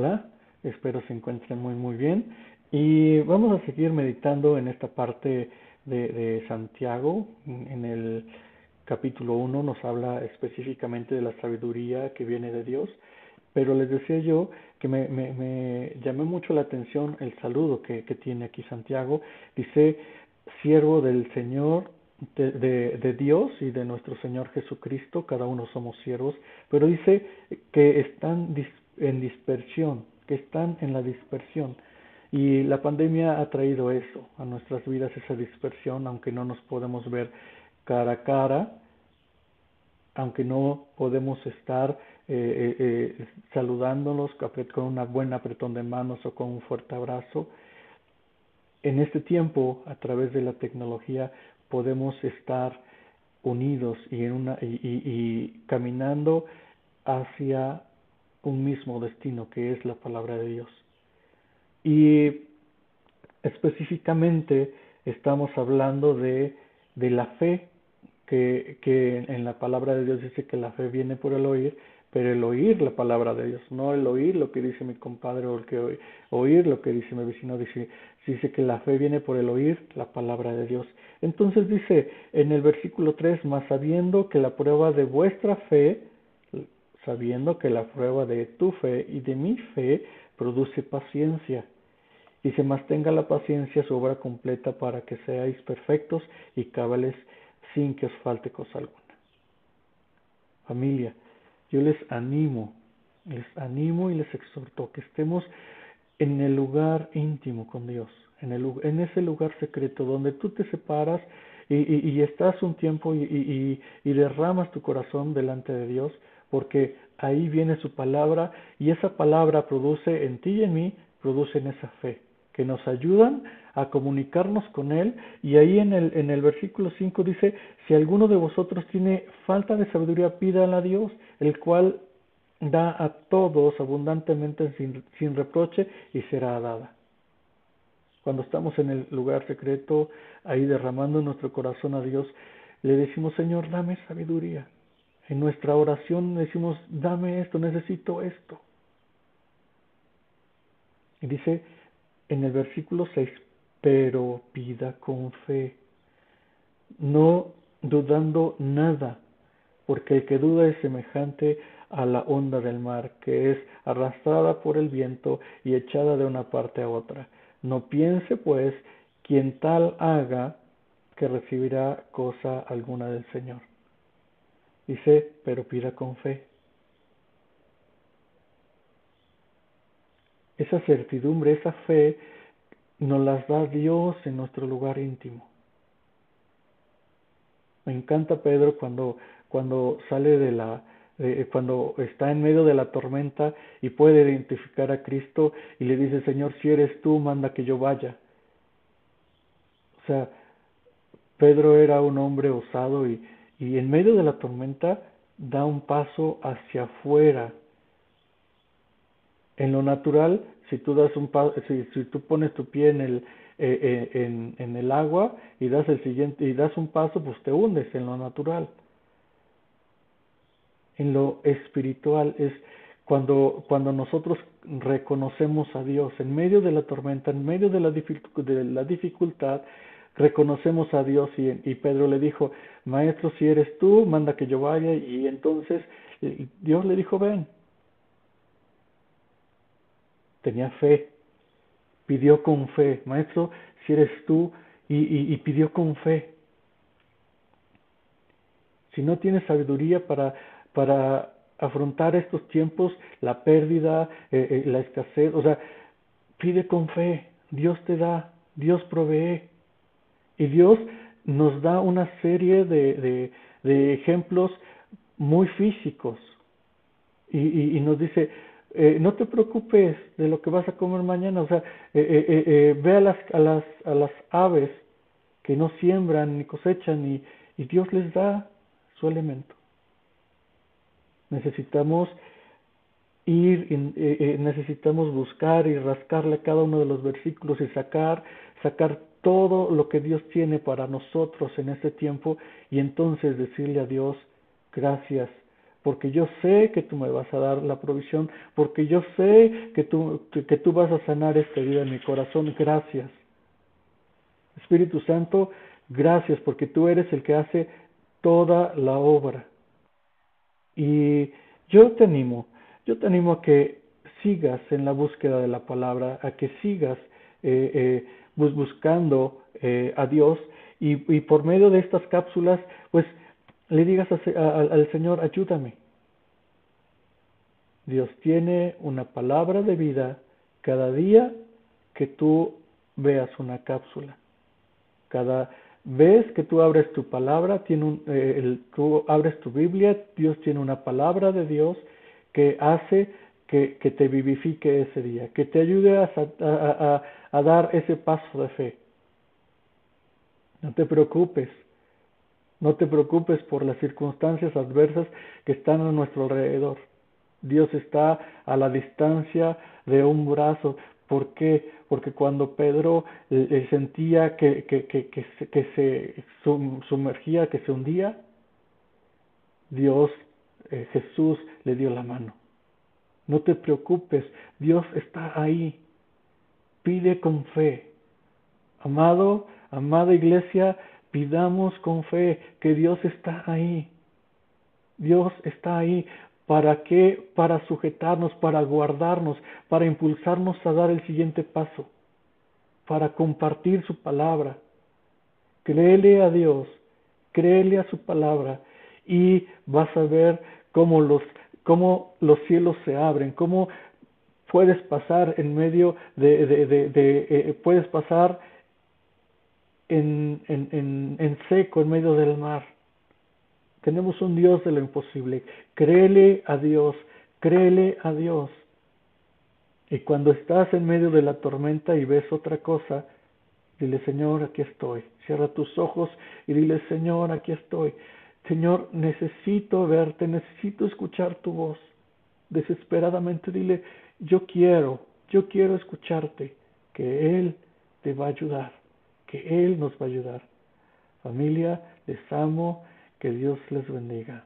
Hola, espero se encuentren muy muy bien y vamos a seguir meditando en esta parte de, Santiago. En el capítulo 1 nos habla específicamente de la sabiduría que viene de Dios, pero les decía yo que me, me, llamó mucho la atención el saludo que, tiene aquí Santiago. Dice, siervo del Señor, de, de, Dios y de nuestro Señor Jesucristo, cada uno somos siervos, pero dice que están en dispersión, que están en la dispersión. Y la pandemia ha traído eso a nuestras vidas, esa dispersión, aunque no nos podemos ver cara a cara, aunque no podemos estar eh, eh, eh con una buena apretón de manos o con un fuerte abrazo. En este tiempo, a través de la tecnología, podemos estar unidos y, y caminando hacia un mismo destino que es la palabra de Dios. Y específicamente estamos hablando de, de la fe, que, que en la palabra de Dios dice que la fe viene por el oír, pero el oír la palabra de Dios, no el oír lo que dice mi compadre o el que oír lo que dice mi vecino, dice, dice que la fe viene por el oír la palabra de Dios. Entonces dice en el versículo 3, más sabiendo que la prueba de vuestra fe sabiendo que la prueba de tu fe y de mi fe produce paciencia. Y se mantenga la paciencia su obra completa para que seáis perfectos y cabales sin que os falte cosa alguna. Familia, yo les animo, les animo y les exhorto que estemos en el lugar íntimo con Dios, en, el, en ese lugar secreto donde tú te separas y, y estás un tiempo y, y derramas tu corazón delante de Dios porque ahí viene su palabra y esa palabra produce en ti y en mí, produce en esa fe, que nos ayudan a comunicarnos con Él. Y ahí en el, en el versículo 5 dice, si alguno de vosotros tiene falta de sabiduría, pídala a Dios, el cual da a todos abundantemente sin, sin reproche y será dada. Cuando estamos en el lugar secreto, ahí derramando nuestro corazón a Dios, le decimos, Señor, dame sabiduría, en nuestra oración decimos, dame esto, necesito esto. Y dice en el versículo 6, pero pida con fe, no dudando nada, porque el que duda es semejante a la onda del mar, que es arrastrada por el viento y echada de una parte a otra. No piense, pues, quien tal haga, que recibirá cosa alguna del Señor. Dice, pero pida con fe. Esa certidumbre, esa fe, nos las da Dios en nuestro lugar íntimo. Me encanta Pedro cuando, cuando sale de la, cuando está en medio de la tormenta y puede identificar a Cristo y le dice, Señor, si eres tú, manda que yo vaya. O sea, Pedro era un hombre osado y, y en medio de la tormenta da un paso hacia afuera. En lo natural, si tú das un si, si, tú pones tu pie en el eh, eh, en, en, el agua y das el siguiente y das un paso, pues te hundes en lo natural. En lo espiritual es cuando cuando nosotros reconocemos a Dios en medio de la tormenta, en medio de la, de la dificultad, reconocemos a Dios y, y, Pedro le dijo, maestro, si eres tú, manda que yo vaya. Y entonces eh, Dios le dijo, ven. Tenía fe, pidió con fe, maestro, si eres tú, y, y, pidió con fe. Si no tienes sabiduría para, para afrontar estos tiempos, la pérdida, eh, eh, la escasez, o sea, pide con fe, Dios te da, Dios provee. Y Dios nos da una serie de, de, ejemplos muy físicos. Y, y, nos dice, eh, no te preocupes de lo que vas a comer mañana. O sea, eh, eh, ve a las, a, las, a las aves que no siembran ni cosechan y, y Dios les da su alimento. Necesitamos ir, necesitamos buscar y rascarle cada uno de los versículos y sacar, sacar todo lo que Dios tiene para nosotros en este tiempo y entonces decirle a Dios, gracias porque yo sé que tú me vas a dar la provisión, porque yo sé que tú, que tú vas a sanar esta vida en mi corazón. Gracias. Espíritu Santo, gracias porque tú eres el que hace toda la obra. Y yo te animo, yo te animo a que sigas en la búsqueda de la palabra, a que sigas eh, eh, buscando eh, a Dios y, por medio de estas cápsulas, pues le digas al Señor, ayúdame. Dios tiene una palabra de vida cada día que tú veas una cápsula. Cada vez que tú abres tu palabra, tiene un, eh, tú abres tu Biblia, Dios tiene una palabra de Dios que hace que, que te vivifique ese día, que te ayude a, a dar ese paso de fe. No te preocupes, no te preocupes por las circunstancias adversas que están a nuestro alrededor. Dios está a la distancia de un brazo. ¿Por qué? Porque cuando Pedro eh, eh, sentía que, que, que, que, se, sumergía, que se hundía, Dios, eh, Jesús le dio la mano. No te preocupes, Dios está ahí. Pide con fe. Amado, amada iglesia, pidamos con fe que Dios está ahí. Dios está ahí. ¿Para qué? Para sujetarnos, para guardarnos, para impulsarnos a dar el siguiente paso, para compartir su palabra. Créele a Dios, créele a su palabra y vas a ver cómo los, cómo los cielos se abren, cómo puedes pasar en medio de, eh, puedes pasar en, en, en, en seco, en medio del mar tenemos un Dios de lo imposible. Créele a Dios, créele a Dios. Y cuando estás en medio de la tormenta y ves otra cosa, dile, Señor, aquí estoy. Cierra tus ojos y dile, Señor, aquí estoy. Señor, necesito verte, necesito escuchar tu voz. Desesperadamente dile, yo quiero, yo quiero escucharte, que Él te va a ayudar, que Él nos va a ayudar. Familia, les amo que Dios les bendiga.